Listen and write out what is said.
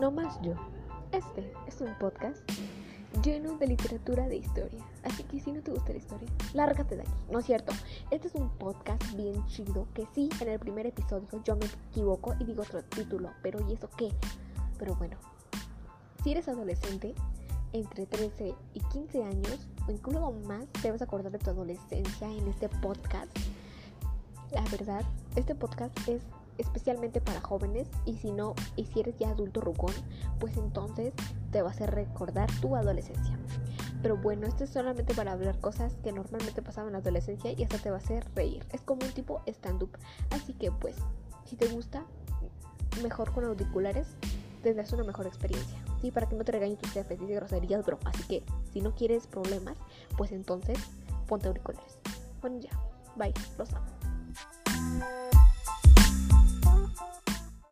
No más yo. Este es un podcast lleno de literatura de historia. Así que si no te gusta la historia, lárgate de aquí. No es cierto. Este es un podcast bien chido que sí, en el primer episodio yo me equivoco y digo otro título. Pero ¿y eso qué? Pero bueno, si eres adolescente, entre 13 y 15 años, o incluso más, te vas a acordar de tu adolescencia en este podcast. La verdad, este podcast es especialmente para jóvenes y si no, y si eres ya adulto rucón, pues entonces te va a hacer recordar tu adolescencia. Pero bueno, esto es solamente para hablar cosas que normalmente pasaban en la adolescencia y hasta te va a hacer reír. Es como un tipo stand-up. Así que pues, si te gusta, mejor con auriculares, tendrás una mejor experiencia. Sí, para que no te regañen tus jefes, dice groserías, bro. Así que si no quieres problemas, pues entonces ponte auriculares. Bueno, ya. Bye. Los amo.